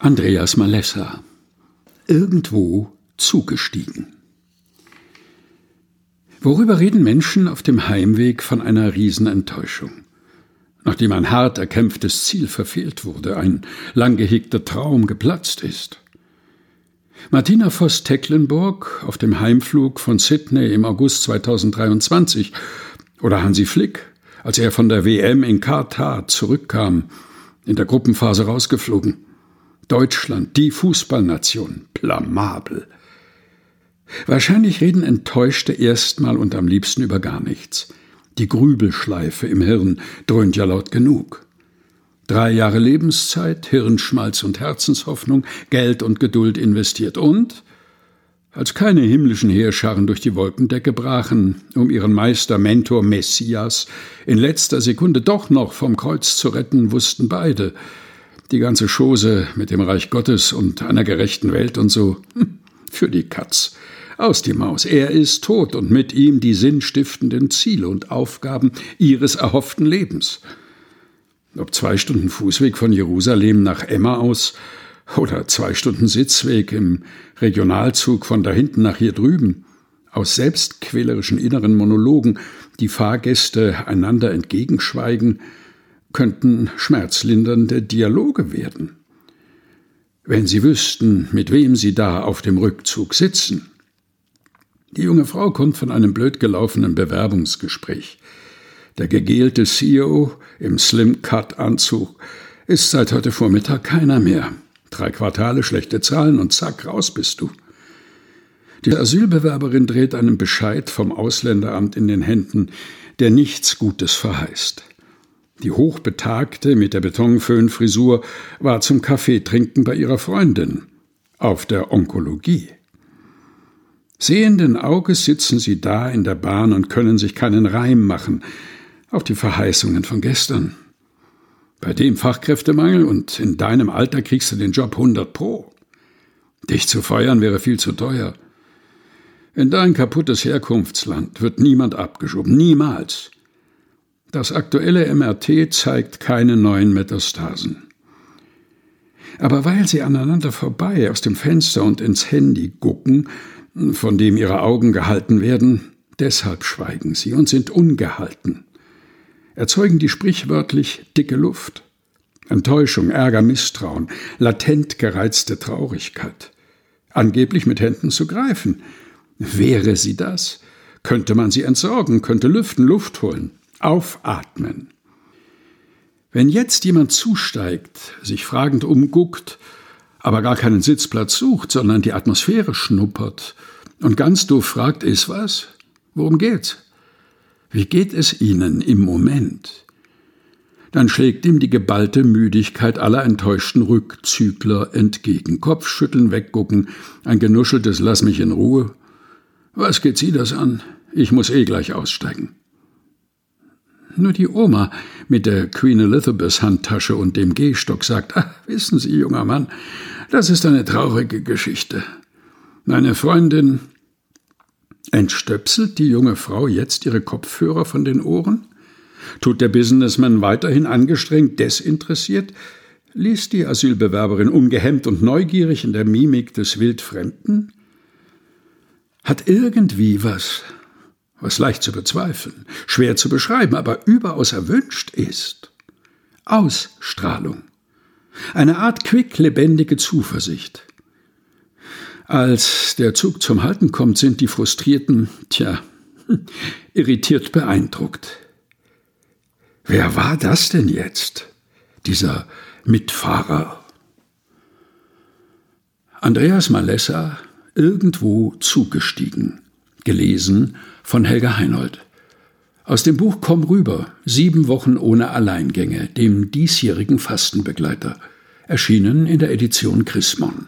Andreas Malessa Irgendwo zugestiegen. Worüber reden Menschen auf dem Heimweg von einer Riesenenttäuschung? Nachdem ein hart erkämpftes Ziel verfehlt wurde, ein lang gehegter Traum geplatzt ist. Martina Voss-Tecklenburg auf dem Heimflug von Sydney im August 2023 oder Hansi Flick, als er von der WM in Katar zurückkam, in der Gruppenphase rausgeflogen. Deutschland, die Fußballnation, blamabel. Wahrscheinlich reden Enttäuschte erstmal und am liebsten über gar nichts. Die Grübelschleife im Hirn dröhnt ja laut genug. Drei Jahre Lebenszeit, Hirnschmalz und Herzenshoffnung, Geld und Geduld investiert und als keine himmlischen Heerscharen durch die Wolkendecke brachen, um ihren Meister, Mentor, Messias in letzter Sekunde doch noch vom Kreuz zu retten, wussten beide, die ganze Chose mit dem Reich Gottes und einer gerechten Welt und so. Hm, für die Katz. Aus die Maus. Er ist tot und mit ihm die sinnstiftenden Ziele und Aufgaben ihres erhofften Lebens. Ob zwei Stunden Fußweg von Jerusalem nach Emma aus oder zwei Stunden Sitzweg im Regionalzug von da hinten nach hier drüben. Aus selbstquälerischen inneren Monologen, die Fahrgäste einander entgegenschweigen, könnten schmerzlindernde Dialoge werden. Wenn Sie wüssten, mit wem Sie da auf dem Rückzug sitzen. Die junge Frau kommt von einem blöd gelaufenen Bewerbungsgespräch. Der gegelte CEO im Slim-Cut-Anzug ist seit heute Vormittag keiner mehr. Drei Quartale schlechte Zahlen und zack, raus bist du. Die Asylbewerberin dreht einen Bescheid vom Ausländeramt in den Händen, der nichts Gutes verheißt. Die Hochbetagte mit der Betonföhnfrisur war zum Kaffeetrinken bei ihrer Freundin auf der Onkologie. Sehenden Auges sitzen sie da in der Bahn und können sich keinen Reim machen auf die Verheißungen von gestern. Bei dem Fachkräftemangel und in deinem Alter kriegst du den Job 100 pro. Dich zu feuern wäre viel zu teuer. In dein kaputtes Herkunftsland wird niemand abgeschoben, niemals. Das aktuelle MRT zeigt keine neuen Metastasen. Aber weil sie aneinander vorbei aus dem Fenster und ins Handy gucken, von dem ihre Augen gehalten werden, deshalb schweigen sie und sind ungehalten. Erzeugen die sprichwörtlich dicke Luft. Enttäuschung, Ärger, Misstrauen, latent gereizte Traurigkeit. Angeblich mit Händen zu greifen. Wäre sie das? Könnte man sie entsorgen, könnte lüften, Luft holen. Aufatmen. Wenn jetzt jemand zusteigt, sich fragend umguckt, aber gar keinen Sitzplatz sucht, sondern die Atmosphäre schnuppert und ganz doof fragt, ist was? Worum geht's? Wie geht es Ihnen im Moment? Dann schlägt ihm die geballte Müdigkeit aller enttäuschten Rückzügler entgegen. Kopfschütteln, weggucken, ein genuscheltes Lass mich in Ruhe. Was geht Sie das an? Ich muss eh gleich aussteigen. Nur die Oma mit der Queen Elizabeth Handtasche und dem Gehstock sagt, ach, wissen Sie, junger Mann, das ist eine traurige Geschichte. Meine Freundin Entstöpselt die junge Frau jetzt ihre Kopfhörer von den Ohren? Tut der Businessman weiterhin angestrengt desinteressiert? Liest die Asylbewerberin ungehemmt und neugierig in der Mimik des Wildfremden? Hat irgendwie was was leicht zu bezweifeln, schwer zu beschreiben, aber überaus erwünscht ist. Ausstrahlung. Eine Art quicklebendige Zuversicht. Als der Zug zum Halten kommt, sind die Frustrierten, tja, irritiert beeindruckt. Wer war das denn jetzt? Dieser Mitfahrer? Andreas Malessa irgendwo zugestiegen. Gelesen von Helga Heinold. Aus dem Buch Komm rüber, sieben Wochen ohne Alleingänge, dem diesjährigen Fastenbegleiter, erschienen in der Edition Chrismon.